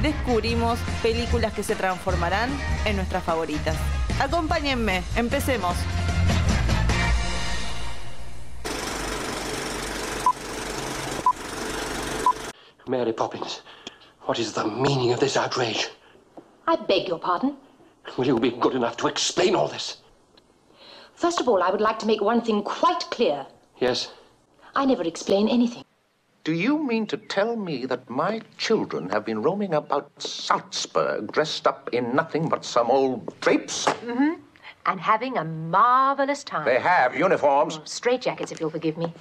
descubrimos películas que se transformarán en nuestras favoritas. Acompáñenme, empecemos. Mary Poppins, what is the meaning of this outrage? I beg your pardon. Will you be good enough to explain all this? First of all, I would like to make one thing quite clear. Yes? I never explain anything. Do you mean to tell me that my children have been roaming about Salzburg dressed up in nothing but some old drapes? And having a marvelous time. They have uniforms. Straight jackets, if you'll forgive me.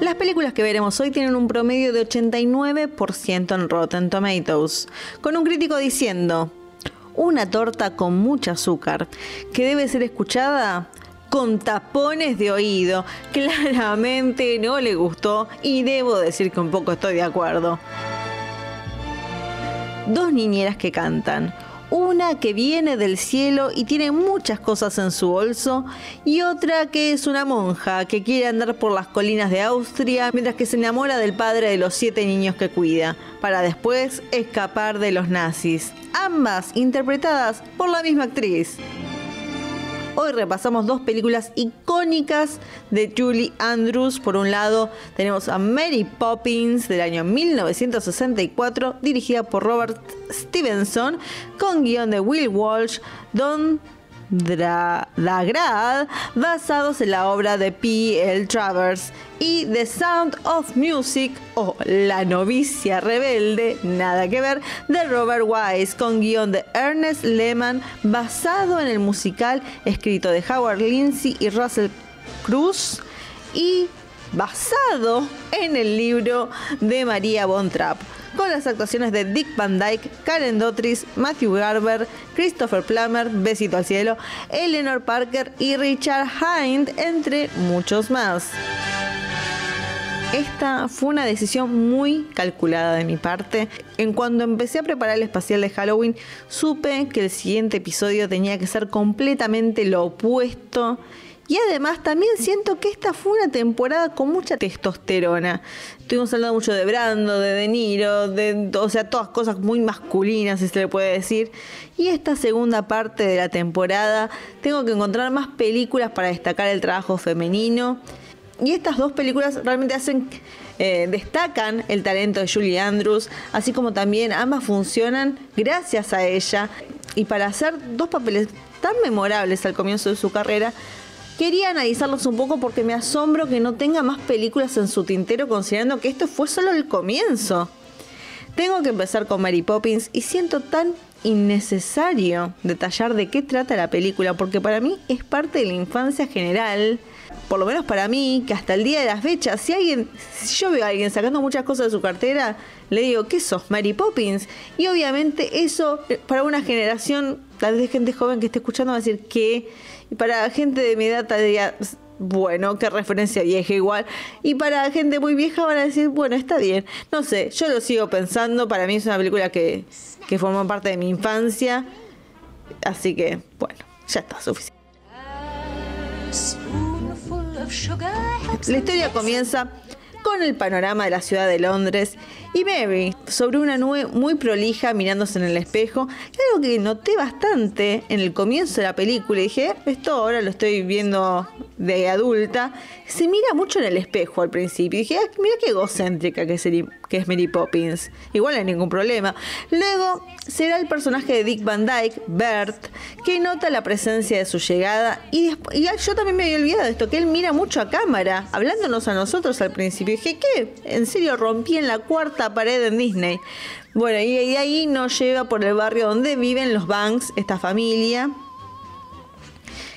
Las películas que veremos hoy tienen un promedio de 89% en Rotten Tomatoes, con un crítico diciendo, una torta con mucho azúcar, que debe ser escuchada con tapones de oído. Claramente no le gustó y debo decir que un poco estoy de acuerdo. Dos niñeras que cantan. Una que viene del cielo y tiene muchas cosas en su bolso y otra que es una monja que quiere andar por las colinas de Austria mientras que se enamora del padre de los siete niños que cuida, para después escapar de los nazis. Ambas interpretadas por la misma actriz. Hoy repasamos dos películas icónicas de Julie Andrews. Por un lado, tenemos a Mary Poppins del año 1964, dirigida por Robert Stevenson, con guion de Will Walsh, Don Dagrad, basados en la obra de P. L. Travers, y The Sound of Music o La novicia rebelde, nada que ver, de Robert Wise, con guion de Ernest Lehman, basado en el musical escrito de Howard Lindsay y Russell Cruz, y basado en el libro de María Von Trapp con las actuaciones de Dick Van Dyke, Karen Dotrice, Matthew Garber, Christopher Plummer, Besito al Cielo, Eleanor Parker y Richard Hind, entre muchos más. Esta fue una decisión muy calculada de mi parte. En cuando empecé a preparar el especial de Halloween, supe que el siguiente episodio tenía que ser completamente lo opuesto y además también siento que esta fue una temporada con mucha testosterona. Estuvimos hablando mucho de Brando, de De Niro, de, o sea, todas cosas muy masculinas, si se le puede decir. Y esta segunda parte de la temporada tengo que encontrar más películas para destacar el trabajo femenino. Y estas dos películas realmente hacen, eh, destacan el talento de Julie Andrews, así como también ambas funcionan gracias a ella. Y para hacer dos papeles tan memorables al comienzo de su carrera, Quería analizarlos un poco porque me asombro que no tenga más películas en su tintero considerando que esto fue solo el comienzo. Tengo que empezar con Mary Poppins y siento tan innecesario detallar de qué trata la película porque para mí es parte de la infancia general. Por lo menos para mí, que hasta el día de las fechas, si alguien, si yo veo a alguien sacando muchas cosas de su cartera, le digo, ¿qué sos? Mary Poppins. Y obviamente eso, eh, para una generación, tal vez gente joven que esté escuchando, va a decir que y para gente de mi edad diría, bueno, qué referencia vieja igual. Y para gente muy vieja van a decir, bueno, está bien. No sé, yo lo sigo pensando. Para mí es una película que, que formó parte de mi infancia. Así que, bueno, ya está, suficiente. La historia comienza con el panorama de la ciudad de Londres y Mary sobre una nube muy prolija mirándose en el espejo. algo que noté bastante en el comienzo de la película y dije, esto ahora lo estoy viendo de adulta. Se mira mucho en el espejo al principio. Dije, ah, mira qué egocéntrica que es, Mary Poppins. Igual no hay ningún problema. Luego será el personaje de Dick Van Dyke, Bert, que nota la presencia de su llegada. Y, y yo también me había olvidado de esto, que él mira mucho a cámara, hablándonos a nosotros al principio. Dije, ¿qué? En serio, rompí en la cuarta pared en Disney. Bueno, y de ahí nos lleva por el barrio donde viven los Banks, esta familia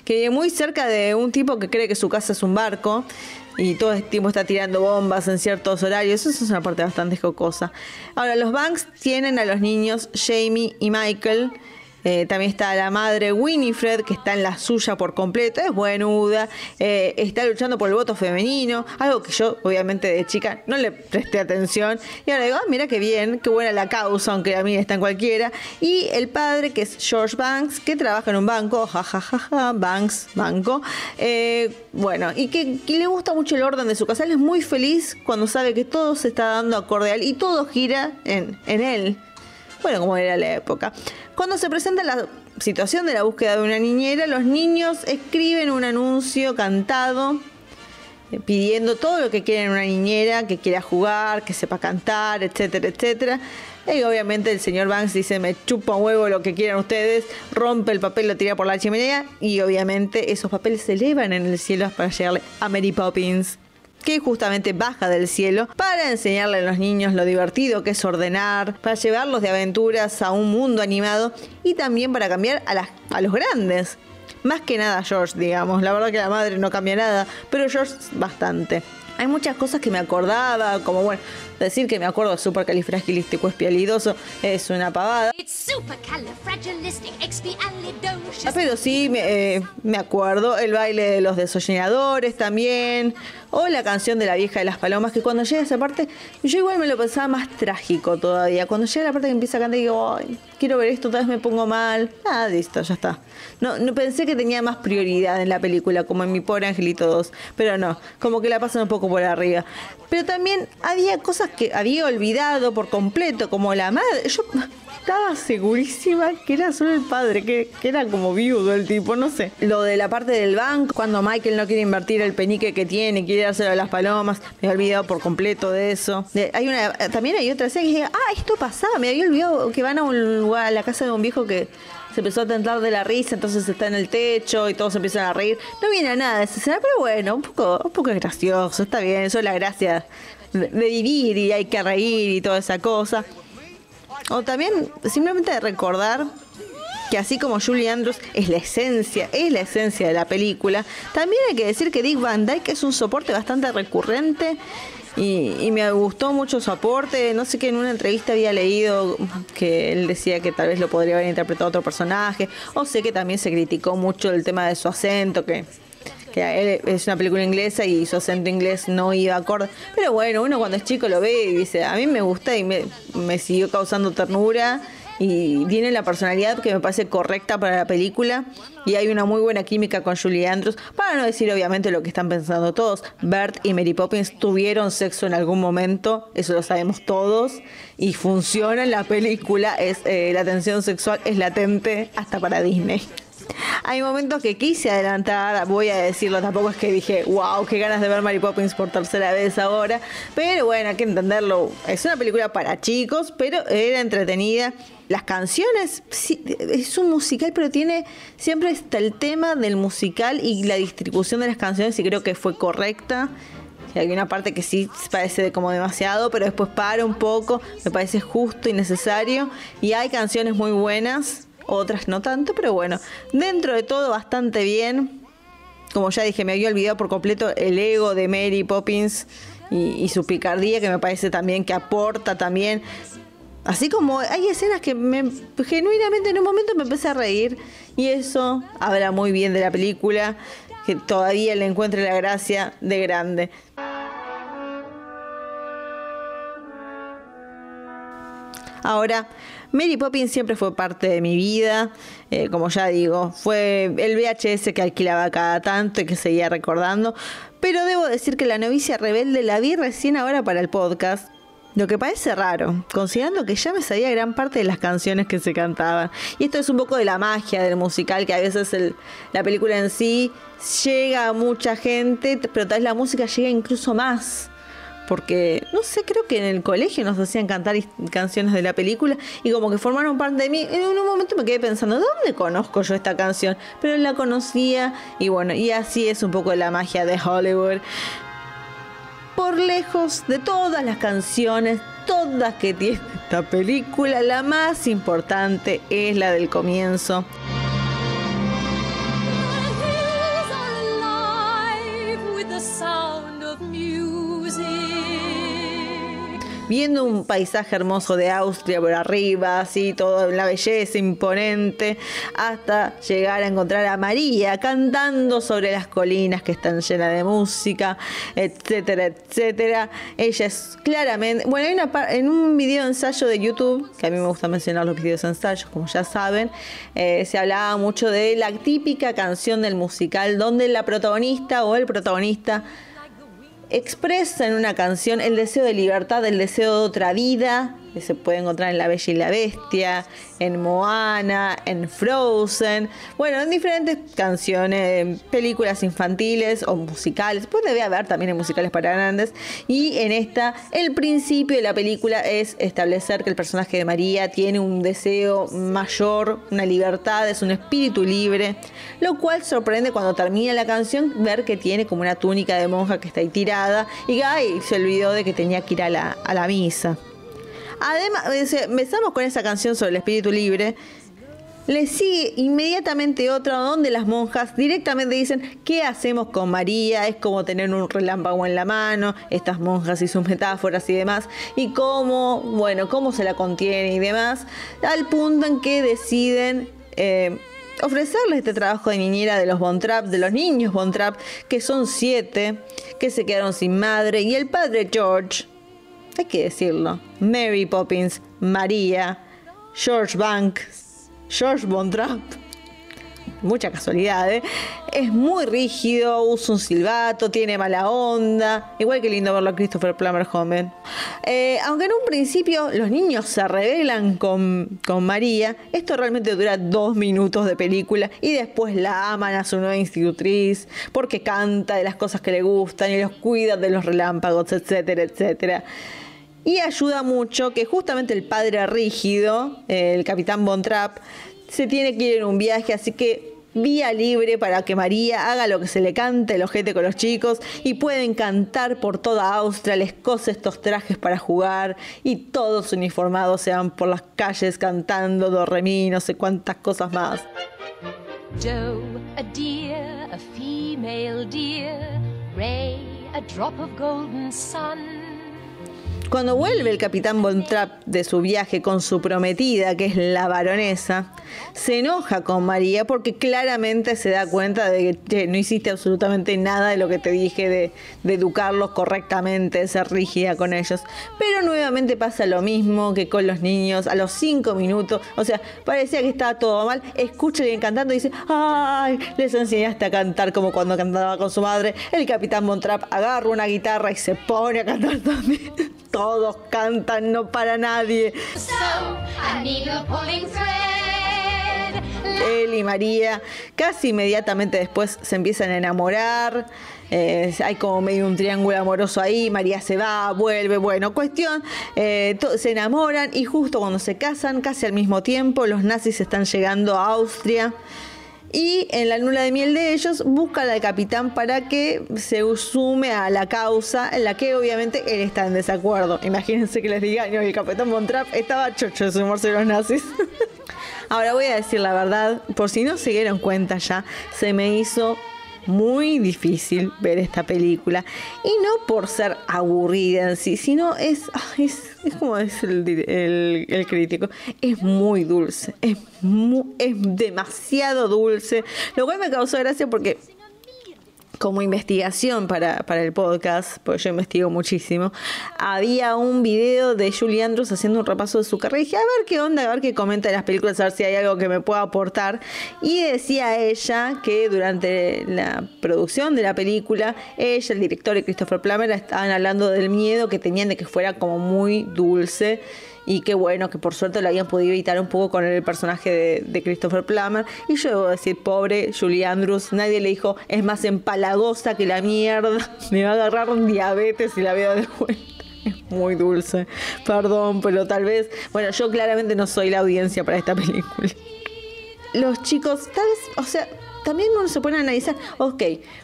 que vive muy cerca de un tipo que cree que su casa es un barco y todo el tiempo está tirando bombas en ciertos horarios. Eso es una parte bastante jocosa. Ahora, los Banks tienen a los niños Jamie y Michael eh, también está la madre Winifred, que está en la suya por completo, es buenuda, eh, está luchando por el voto femenino, algo que yo obviamente de chica no le presté atención. Y ahora digo, ah, mira qué bien, qué buena la causa, aunque a mí está en cualquiera. Y el padre, que es George Banks, que trabaja en un banco, jajajaja, Banks, banco. Eh, bueno, y que, le gusta mucho el orden de su casa. Él es muy feliz cuando sabe que todo se está dando acorde a y todo gira en, en él. Bueno, como era la época. Cuando se presenta la situación de la búsqueda de una niñera, los niños escriben un anuncio cantado eh, pidiendo todo lo que quieren una niñera, que quiera jugar, que sepa cantar, etcétera, etcétera. Y obviamente el señor Banks dice, me chupa un huevo lo que quieran ustedes, rompe el papel, lo tira por la chimenea y obviamente esos papeles se elevan en el cielo para llegarle a Mary Poppins que justamente baja del cielo para enseñarle a los niños lo divertido que es ordenar, para llevarlos de aventuras a un mundo animado y también para cambiar a, a los grandes. Más que nada George, digamos. La verdad que la madre no cambia nada, pero George bastante. Hay muchas cosas que me acordaba, como bueno, decir que me acuerdo de supercalifragilístico espialidoso es una pavada. Ah, pero sí, me, eh, me, acuerdo el baile de los desollinadores también, o la canción de la vieja de las palomas, que cuando llega esa parte, yo igual me lo pensaba más trágico todavía. Cuando llega la parte que empieza a cantar, digo, Ay, quiero ver esto, otra vez me pongo mal. Ah, listo, ya está. No, no pensé que tenía más prioridad en la película, como en mi pobre Angelito 2, pero no, como que la pasan un poco por arriba. Pero también había cosas que había olvidado por completo, como la madre. Yo estaba segurísima que era solo el padre, que, era como viudo el tipo, no sé. Lo de la parte del banco, cuando Michael no quiere invertir el penique que tiene, quiere dárselo a las palomas, me había olvidado por completo de eso. hay una, también hay otra escena que dije, ah, esto pasaba, me había olvidado que van a un lugar, a la casa de un viejo que se empezó a tentar de la risa, entonces está en el techo y todos empiezan a reír. No viene a nada esa escena, pero bueno, un poco, un poco gracioso, está bien, eso es la gracia de, vivir y hay que reír y toda esa cosa. O también simplemente de recordar que así como Julie Andrews es la esencia, es la esencia de la película, también hay que decir que Dick Van Dyke es un soporte bastante recurrente y, me gustó mucho su aporte. No sé que en una entrevista había leído que él decía que tal vez lo podría haber interpretado otro personaje. O sé que también se criticó mucho el tema de su acento, que, que es una película inglesa y su acento inglés no iba acorde. Pero bueno, uno cuando es chico lo ve y dice, a mí me gusta y me, me siguió causando ternura y tiene la personalidad que me parece correcta para la película y hay una muy buena química con Julie Andrews, para no decir obviamente lo que están pensando todos. Bert y Mary Poppins tuvieron sexo en algún momento, eso lo sabemos todos, y funciona en la película, es eh, la tensión sexual es latente hasta para Disney. Hay momentos que quise adelantar, voy a decirlo, tampoco es que dije, wow, qué ganas de ver Mary Poppins por tercera vez ahora, pero bueno, hay que entenderlo, es una película para chicos, pero era entretenida. Las canciones, es un musical, pero tiene, siempre está el tema del musical y la distribución de las canciones y creo que fue correcta hay una parte que sí parece como demasiado, pero después para un poco, me parece justo y necesario. Y hay canciones muy buenas otras no tanto, pero bueno, dentro de todo bastante bien. Como ya dije, me había olvidado por completo el ego de Mary Poppins y, su picardía, que me parece también que aporta también. Así como hay escenas que me, genuinamente en un momento me empecé a reír y eso habla muy bien de la película, que todavía le encuentre la gracia de grande. Ahora, Mary Poppins siempre fue parte de mi vida, eh, como ya digo, fue el VHS que alquilaba cada tanto y que seguía recordando, pero debo decir que la novicia rebelde la vi recién ahora para el podcast. Lo que parece raro, considerando que ya me sabía gran parte de las canciones que se cantaban. Y esto es un poco de la magia del musical, que a veces la película en sí llega a mucha gente, pero tal vez la música llega incluso más porque, no sé, creo que en el colegio nos hacían cantar canciones de la película y como que formaron parte de mí. En un momento me quedé pensando, ¿dónde conozco yo esta canción? Pero la conocía y bueno, y así es un poco la magia de Hollywood. Por lejos de todas las canciones, todas que tiene esta película, la más importante es la del comienzo. Viendo un paisaje hermoso de Austria por arriba, así, toda la belleza imponente, hasta llegar a encontrar a María cantando sobre las colinas que están llenas de música, etcétera, etcétera. Ella es claramente, bueno, hay una en un video ensayo de YouTube, que a mí me gusta mencionar los videos ensayos, como ya saben, eh, se hablaba mucho de la típica canción del musical donde la protagonista o el protagonista expresa en una canción el deseo de libertad, el deseo de otra vida, que se puede encontrar en La Bella y la Bestia, en Moana, en Frozen, bueno, en diferentes canciones, películas infantiles o musicales, pues debe haber también en musicales para grandes, y en esta el principio de la película es establecer que el personaje de María tiene un deseo mayor, una libertad, es un espíritu libre, lo cual sorprende cuando termina la canción ver que tiene como una túnica de monja que está ahí tirada y ay, se olvidó de que tenía que ir a la, a la misa. Además, empezamos con esa canción sobre el espíritu libre. Le sigue inmediatamente otra donde las monjas directamente dicen, ¿qué hacemos con María? Es como tener un relámpago en la mano, estas monjas y sus metáforas y demás, y cómo, bueno, cómo se la contiene y demás, al punto en que deciden eh, ofrecerle este trabajo de niñera de los Bontrap, de los niños Bontrap, que son siete, que se quedaron sin madre, y el padre George, hay que decirlo, Mary Poppins, María, George Banks, George Bontrap, mucha casualidad, ¿eh? es muy rígido, usa un silbato, tiene mala onda, igual que lindo verlo a Christopher Plummer joven. Eh, aunque en un principio los niños se rebelan con, con María, esto realmente dura dos minutos de película y después la aman a su nueva institutriz porque canta de las cosas que le gustan y los cuida de los relámpagos, etcétera, etcétera. Y ayuda mucho que justamente el padre rígido, el capitán Bontrap, se tiene que ir en un viaje, así que vía libre para que María haga lo que se le cante el ojete con los chicos y pueden cantar por toda Austria, les cose estos trajes para jugar y todos uniformados se van por las calles cantando do no sé cuántas cosas más. Joe, a deer, a female deer, Ray, a drop of golden sun. Cuando vuelve el capitán Bontrap de su viaje con su prometida, que es la baronesa, se enoja con María porque claramente se da cuenta de que no hiciste absolutamente nada de lo que te dije de, educarlos correctamente, de ser rígida con ellos. Pero nuevamente pasa lo mismo que con los niños a los cinco minutos. O sea, parecía que estaba todo mal. Escucha y cantando y dice, ay, les enseñaste a cantar como cuando cantaba con su madre. El capitán Bontrap agarra una guitarra y se pone a cantar también todos cantan, no para nadie. Él y María casi inmediatamente después se empiezan a enamorar. Eh, hay como medio un triángulo amoroso ahí, María se va, vuelve, bueno, cuestión, eh, se enamoran y justo cuando se casan, casi al mismo tiempo, los nazis están llegando a Austria y en la luna de miel de ellos buscan al capitán para que se sume a la causa en la que obviamente él está en desacuerdo. Imagínense que les diga, no, el capitán Montrap estaba chocho de sumarse a los nazis. Ahora voy a decir la verdad, por si no se dieron cuenta ya, se me hizo muy difícil ver esta película. Y no por ser aburrida en sí, sino es, es, como es el, el, crítico, es muy dulce, es, es demasiado dulce. Lo cual me causó gracia porque como investigación para, para, el podcast, porque yo investigo muchísimo, había un video de Julie Andrews haciendo un repaso de su carrera y dije, a ver qué onda, a ver qué comenta de las películas, a ver si hay algo que me pueda aportar. Y decía ella que durante la producción de la película, ella, el director y Christopher Plummer estaban hablando del miedo que tenían de que fuera como muy dulce y qué bueno que por suerte lo habían podido evitar un poco con el personaje de, Christopher Plummer. Y yo debo decir, pobre Julie Andrews, nadie le dijo, es más empalagosa que la mierda, me va a agarrar un diabetes si la veo de vuelta. Es muy dulce, perdón, pero tal vez, bueno, yo claramente no soy la audiencia para esta película. Los chicos, tal vez, o sea, también uno se pone a analizar, ok,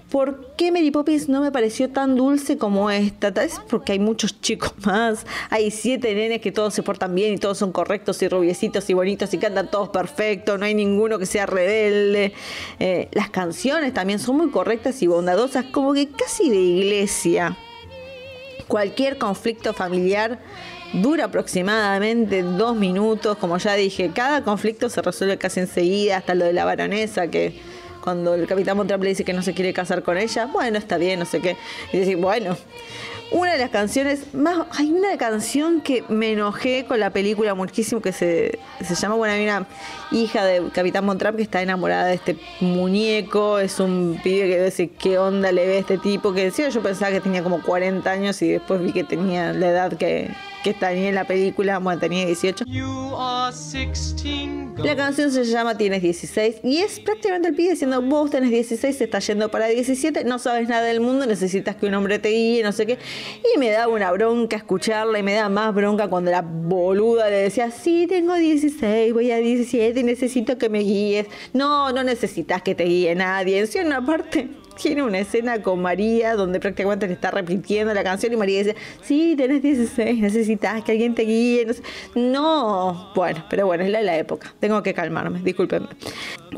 ¿por qué Mary Poppins no me pareció tan dulce como esta? Tal porque hay muchos chicos más, hay siete nenes que todos se portan bien y todos son correctos y rubiecitos y bonitos y cantan todos perfectos, no hay ninguno que sea rebelde. Eh, las canciones también son muy correctas y bondadosas, como que casi de iglesia Cualquier conflicto familiar dura aproximadamente dos minutos, como ya dije, cada conflicto se resuelve casi enseguida, hasta lo de la baronesa, que cuando el capitán Montrap le dice que no se quiere casar con ella, bueno, está bien, no sé qué, y decir, bueno, una de las canciones más. Hay una canción que me enojé con la película muchísimo que se, se llama. Bueno, hay una hija de Capitán Montrap que está enamorada de este muñeco. Es un pibe que dice qué onda le ve a este tipo. Que decía, yo pensaba que tenía como 40 años y después vi que tenía la edad que, que tenía en la película. Bueno, tenía 18. La canción se llama Tienes 16 y es prácticamente el pibe diciendo vos tenés 16, se está yendo para 17, no sabes nada del mundo, necesitas que un hombre te guíe, no sé qué. Y me daba una bronca escucharla y me da más bronca cuando la boluda le decía, sí, tengo 16, voy a 17 y necesito que me guíes. No, no necesitas que te guíe nadie. En una parte tiene una escena con María donde prácticamente le está repitiendo la canción y María dice, sí, tenés 16, necesitas que alguien te guíe. No, bueno, pero bueno, es la la época. Tengo que calmarme, discúlpenme.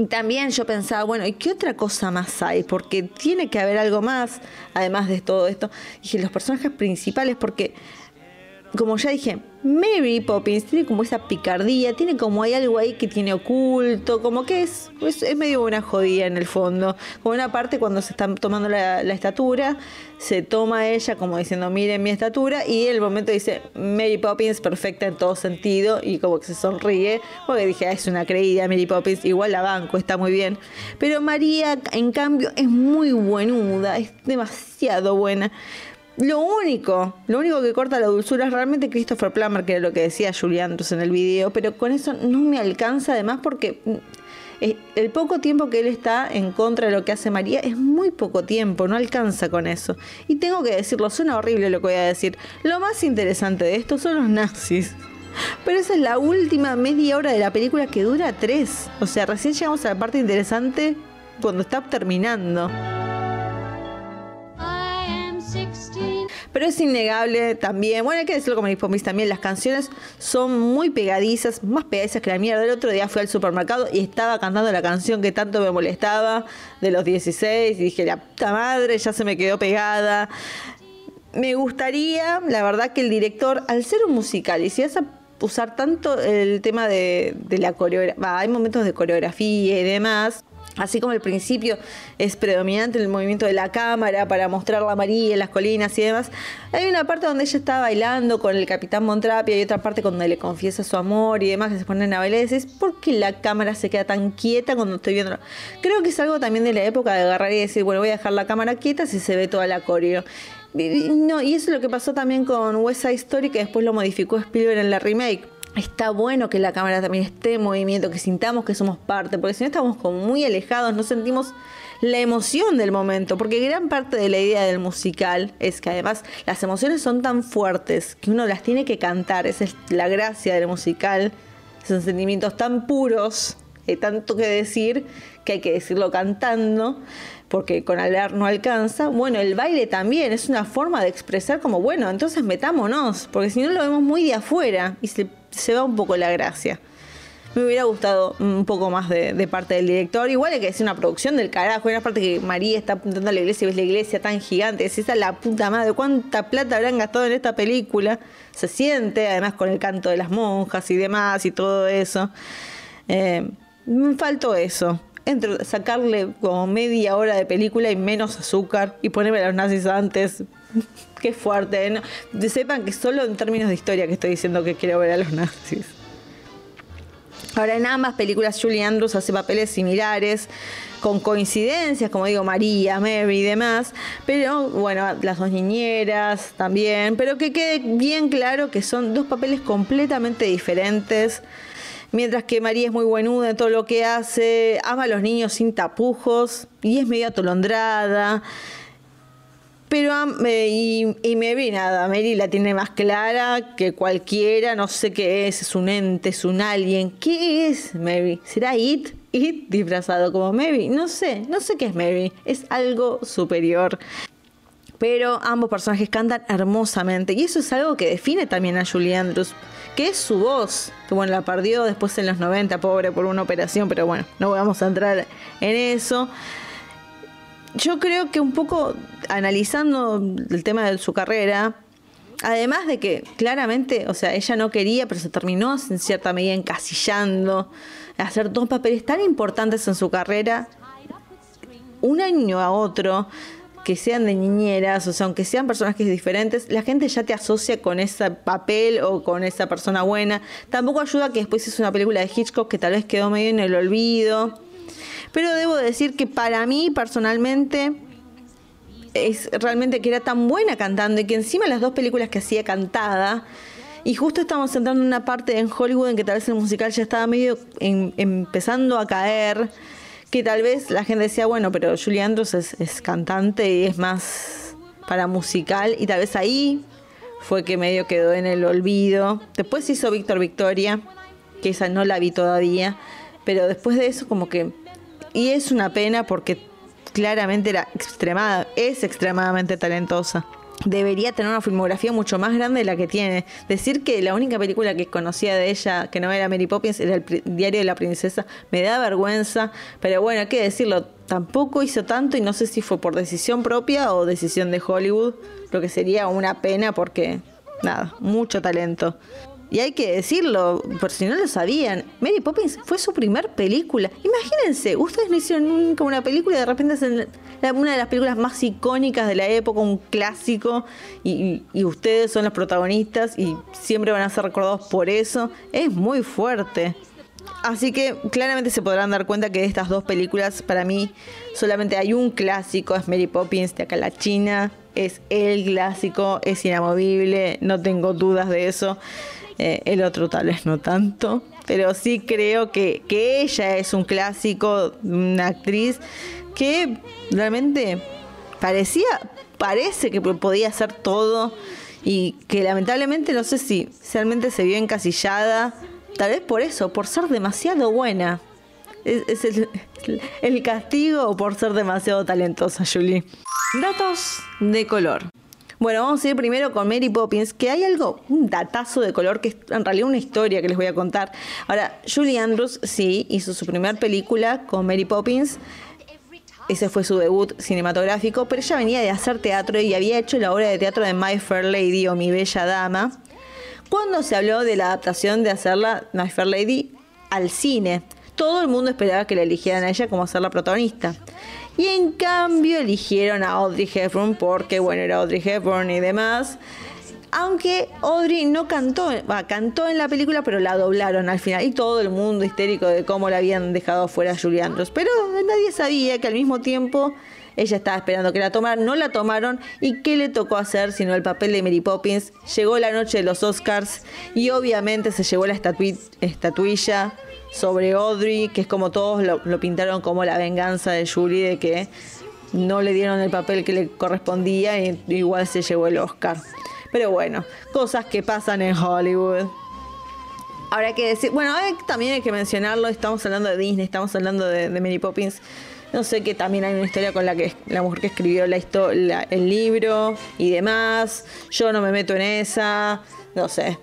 También yo pensaba, bueno, ¿y qué otra cosa más hay? Porque tiene que haber algo más, además de todo esto. Dije, los personajes principales, porque como ya dije, Mary Poppins tiene como esa picardía, tiene como hay algo ahí que tiene oculto, como que es, es, medio una jodida en el fondo. Como una parte cuando se está tomando la, estatura, se toma ella como diciendo, miren mi estatura, y el momento dice, Mary Poppins perfecta en todo sentido, y como que se sonríe, porque dije, ah, es una creída Mary Poppins, igual la banco, está muy bien. Pero María, en cambio, es muy buenuda, es demasiado buena. Lo único, lo único que corta la dulzura es realmente Christopher Plummer, que era lo que decía Julian en el video, pero con eso no me alcanza además porque mm, eh, el poco tiempo que él está en contra de lo que hace María es muy poco tiempo, no alcanza con eso. Y tengo que decirlo, suena horrible lo que voy a decir. Lo más interesante de esto son los nazis. Pero esa es la última media hora de la película que dura tres. O sea, recién llegamos a la parte interesante cuando está terminando. Pero es innegable también, bueno, hay que decirlo como mis también, las canciones son muy pegadizas, más pegadizas que la mierda. El otro día fui al supermercado y estaba cantando la canción que tanto me molestaba de los 16 y dije, la puta madre, ya se me quedó pegada. Me gustaría, la verdad, que el director, al ser un musical, y si vas a usar tanto el tema de, de la coreografía, hay momentos de coreografía y demás, Así como al principio es predominante el movimiento de la cámara para mostrar la María en las colinas y demás, hay una parte donde ella está bailando con el capitán Montrapia y otra parte donde le confiesa su amor y demás, que se ponen a bailar. Y ¿por qué la cámara se queda tan quieta cuando estoy viendo? Creo que es algo también de la época de agarrar y decir, bueno, voy a dejar la cámara quieta si se ve toda la coreo. No, y eso es lo que pasó también con West Side Story, que después lo modificó Spielberg en la remake está bueno que la cámara también esté en movimiento, que sintamos que somos parte, porque si no estamos como muy alejados, no sentimos la emoción del momento, porque gran parte de la idea del musical es que además las emociones son tan fuertes que uno las tiene que cantar, esa es la gracia del musical, son sentimientos tan puros, hay tanto que decir que hay que decirlo cantando, porque con hablar no alcanza. Bueno, el baile también es una forma de expresar como, bueno, entonces metámonos, porque si no lo vemos muy de afuera y se se va un poco la gracia. Me hubiera gustado un poco más de, parte del director. Igual hay que decir una producción del carajo. Hay una parte que María está apuntando a la iglesia y ves la iglesia tan gigante. Es esa la puta madre. ¿Cuánta plata habrán gastado en esta película? Se siente, además con el canto de las monjas y demás y todo eso. Eh, me faltó eso. Entre sacarle como media hora de película y menos azúcar y ponerme a los nazis antes Qué fuerte. ¿no? Sepan que solo en términos de historia que estoy diciendo que quiero ver a los nazis. Ahora, en ambas películas, Julie Andrews hace papeles similares, con coincidencias, como digo, María, Mary y demás, pero bueno, las dos niñeras también, pero que quede bien claro que son dos papeles completamente diferentes. Mientras que María es muy buenuda en todo lo que hace, ama a los niños sin tapujos y es medio atolondrada. Pero y, y Mary nada, Mary la tiene más clara que cualquiera, no sé qué es, es un ente, es un alien. ¿Qué es Mary? ¿Será It? It disfrazado como Mary. No sé, no sé qué es Mary. Es algo superior. Pero ambos personajes cantan hermosamente y eso es algo que define también a Julie Andrews, que es su voz, que bueno, la perdió después en los 90, pobre, por una operación, pero bueno, no vamos a entrar en eso yo creo que un poco analizando el tema de su carrera, Además de que claramente, o sea, ella no quería, pero se terminó en cierta medida encasillando, hacer dos papeles tan importantes en su carrera, un año a otro, que sean de niñeras, o sea, aunque sean personajes diferentes, la gente ya te asocia con ese papel o con esa persona buena. Tampoco ayuda que después es una película de Hitchcock que tal vez quedó medio en el olvido. Pero debo decir que para mí personalmente es realmente que era tan buena cantando y que encima las dos películas que hacía cantada, y justo estamos entrando en una parte en Hollywood en que tal vez el musical ya estaba medio empezando a caer, que tal vez la gente decía, bueno, pero Julie Andrews es, es cantante y es más para musical, y tal vez ahí fue que medio quedó en el olvido. Después hizo Víctor Victoria, que esa no la vi todavía, pero después de eso como que... Y es una pena porque claramente era extremada, es extremadamente talentosa. Debería tener una filmografía mucho más grande de la que tiene. Decir que la única película que conocía de ella, que no era Mary Poppins, era el Diario de la Princesa, me da vergüenza. Pero bueno, hay que decirlo, tampoco hizo tanto y no sé si fue por decisión propia o decisión de Hollywood, lo que sería una pena porque, nada, mucho talento. Y hay que decirlo, por si no lo sabían, Mary Poppins fue su primer película. Imagínense, ustedes no hicieron nunca una película y de repente es una de las películas más icónicas de la época, un clásico, y, ustedes son los protagonistas y siempre van a ser recordados por eso. Es muy fuerte. Así que claramente se podrán dar cuenta que de estas dos películas, para mí, solamente hay un clásico, es Mary Poppins de acá la China. Es el clásico, es inamovible, no tengo dudas de eso. Eh, el otro tal vez no tanto, pero sí creo que, que ella es un clásico, una actriz que realmente parecía, parece que podía hacer todo y que lamentablemente no sé si realmente se vio encasillada, tal vez por eso, por ser demasiado buena. Es, el, el castigo por ser demasiado talentosa, Julie. Datos de color. Bueno, vamos a ir primero con Mary Poppins, que hay algo, un datazo de color, que es en realidad una historia que les voy a contar. Ahora, Julie Andrews, sí, hizo su primera película con Mary Poppins. Ese fue su debut cinematográfico, pero ella venía de hacer teatro y había hecho la obra de teatro de My Fair Lady o Mi Bella Dama. Cuando se habló de la adaptación de hacerla, My Fair Lady, al cine, todo el mundo esperaba que la eligieran a ella como ser la protagonista. Y en cambio eligieron a Audrey Hepburn porque, bueno, era Audrey Hepburn y demás. Aunque Audrey no cantó, cantó en la película, pero la doblaron al final. Y todo el mundo histérico de cómo la habían dejado fuera a Julie Andrews. Pero nadie sabía que al mismo tiempo ella estaba esperando que la tomaran, no la tomaron. ¿Y qué le tocó hacer sino el papel de Mary Poppins? Llegó la noche de los Oscars y obviamente se llevó la estatuilla sobre Audrey, que es como todos lo, pintaron como la venganza de Julie de que no le dieron el papel que le correspondía y igual se llevó el Oscar. Pero bueno, cosas que pasan en Hollywood. Ahora que decir, bueno, también hay que mencionarlo, estamos hablando de Disney, estamos hablando de, Mary Poppins. No sé que también hay una historia con la que la mujer que escribió la, el libro y demás. Yo no me meto en esa, no sé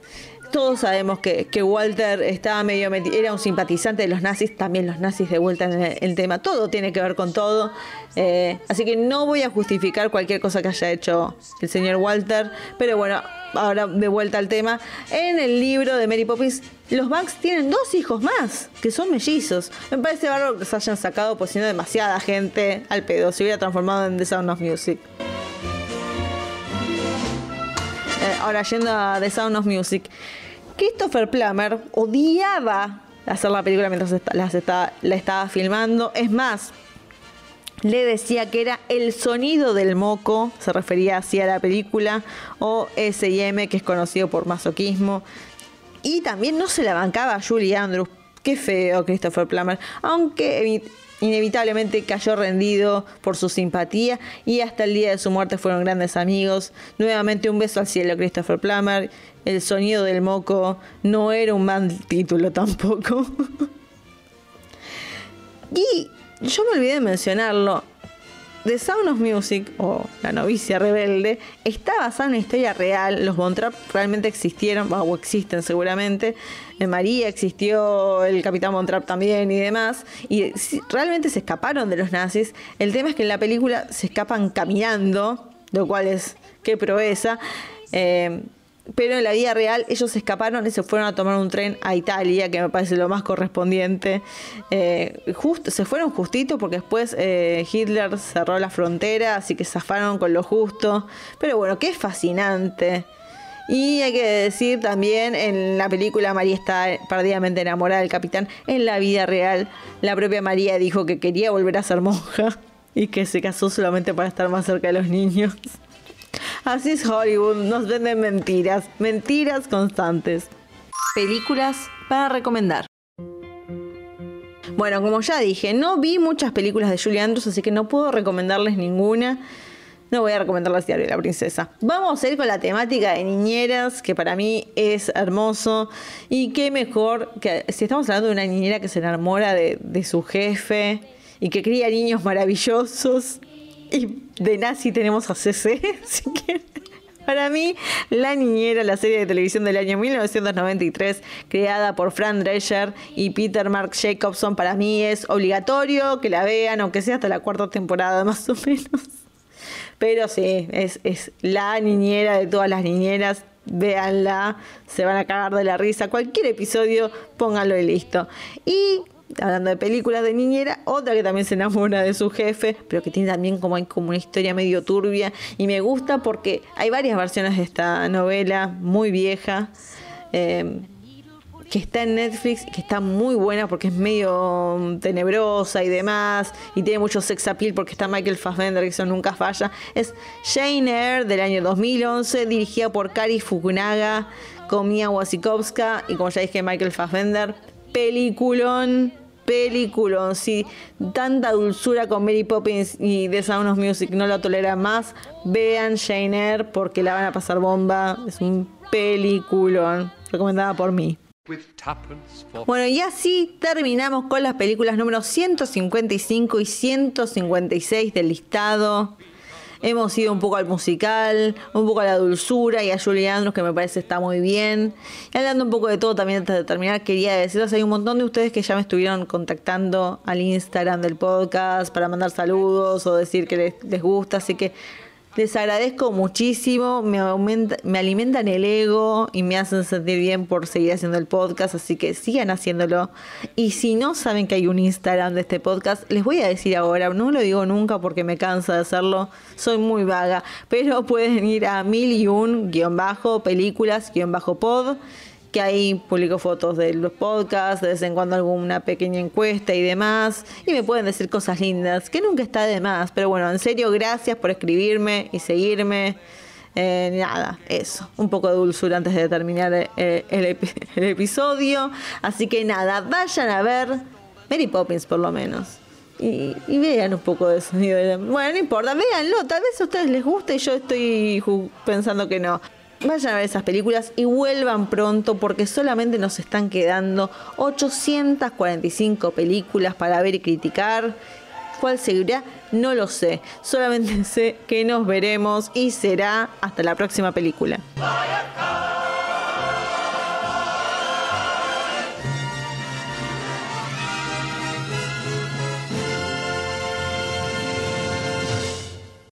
todos sabemos que, Walter estaba medio era un simpatizante de los nazis, también los nazis de vuelta en el, tema, todo tiene que ver con todo, eh, así que no voy a justificar cualquier cosa que haya hecho el señor Walter, pero bueno, ahora de vuelta al tema, en el libro de Mary Poppins, los Banks tienen dos hijos más, que son mellizos, me parece bárbaro que se hayan sacado, pues si demasiada gente al pedo, se hubiera transformado en The Sound of Music. Eh, ahora yendo a The Sound of Music. Christopher Plummer odiaba hacer la película mientras la estaba filmando. Es más, le decía que era el sonido del moco, se refería así a la película, o SM, que es conocido por masoquismo. Y también no se la bancaba a Julie Andrews. Qué feo Christopher Plummer. Aunque inevitablemente cayó rendido por su simpatía y hasta el día de su muerte fueron grandes amigos. Nuevamente un beso al cielo, Christopher Plummer. El sonido del moco no era un mal título tampoco. y yo me olvidé de mencionarlo. The Sound of Music, o La novicia rebelde, está basada en una historia real. Los Von realmente existieron, o existen seguramente. En María existió, el Capitán Von también y demás. Y realmente se escaparon de los nazis. El tema es que en la película se escapan caminando, lo cual es qué proeza. Eh, pero en la vida real ellos escaparon y se fueron a tomar un tren a Italia, que me parece lo más correspondiente. Eh, se fueron justito porque después eh, Hitler cerró la frontera, así que zafaron con lo justo. Pero bueno, qué fascinante. Y hay que decir también, en la película María está perdidamente enamorada del capitán. En la vida real, la propia María dijo que quería volver a ser monja y que se casó solamente para estar más cerca de los niños. Así es Hollywood, nos venden mentiras, mentiras constantes. Películas para recomendar. Bueno, como ya dije, no vi muchas películas de Julie Andrews, así que no puedo recomendarles ninguna. No voy a recomendarles Diario de la Princesa. Vamos a ir con la temática de niñeras, que para mí es hermoso. Y qué mejor que si estamos hablando de una niñera que se enamora de, su jefe y que cría niños maravillosos de nazi tenemos a CC, así que para mí, La Niñera, la serie de televisión del año 1993, creada por Fran Drescher y Peter Mark Jacobson, para mí es obligatorio que la vean, aunque sea hasta la cuarta temporada más o menos. Pero sí, es, es la niñera de todas las niñeras. Véanla, se van a cagar de la risa. Cualquier episodio, pónganlo y listo. Y hablando de películas de niñera, otra que también se enamora de su jefe, pero que tiene también como, hay como una historia medio turbia. Y me gusta porque hay varias versiones de esta novela, muy vieja, eh, que está en Netflix, que está muy buena porque es medio tenebrosa y demás, y tiene mucho sex appeal porque está Michael Fassbender, que eso nunca falla. Es Jane Eyre del año 2011, dirigida por Kari Fukunaga, con Mia Wasikowska y como ya dije, Michael Fassbender. Peliculón película, si tanta dulzura con Mary Poppins y The Sound of Music no lo tolera más, vean Jane Eyre porque la van a pasar bomba. Es un peliculón, recomendada por mí. Bueno, y así terminamos con las películas números 155 y 156 del listado. Hemos ido un poco al musical, un poco a la dulzura y a Julie Andrews, que me parece está muy bien. Y hablando un poco de todo también antes de terminar, quería decirles, hay un montón de ustedes que ya me estuvieron contactando al Instagram del podcast para mandar saludos o decir que les, les gusta, así que les agradezco muchísimo, me, aumenta, me alimentan el ego y me hacen sentir bien por seguir haciendo el podcast, así que sigan haciéndolo. Y si no saben que hay un Instagram de este podcast, les voy a decir ahora, no lo digo nunca porque me cansa de hacerlo, soy muy vaga, pero pueden ir a mil y un guion bajo películas guion bajo pod que ahí publico fotos de los podcasts, de vez en cuando alguna pequeña encuesta y demás, y me pueden decir cosas lindas, que nunca está de más, pero bueno, en serio, gracias por escribirme y seguirme. Eh, nada, eso, un poco de dulzura antes de terminar eh, el, episodio. Así que nada, vayan a ver Mary Poppins por lo menos. Y, vean un poco de sonido. Bueno, no importa, véanlo, tal vez a ustedes les guste y yo estoy pensando que no. Vayan a ver esas películas y vuelvan pronto porque solamente nos están quedando 845 películas para ver y criticar. ¿Cuál seguirá? No lo sé. Solamente sé que nos veremos y será hasta la próxima película.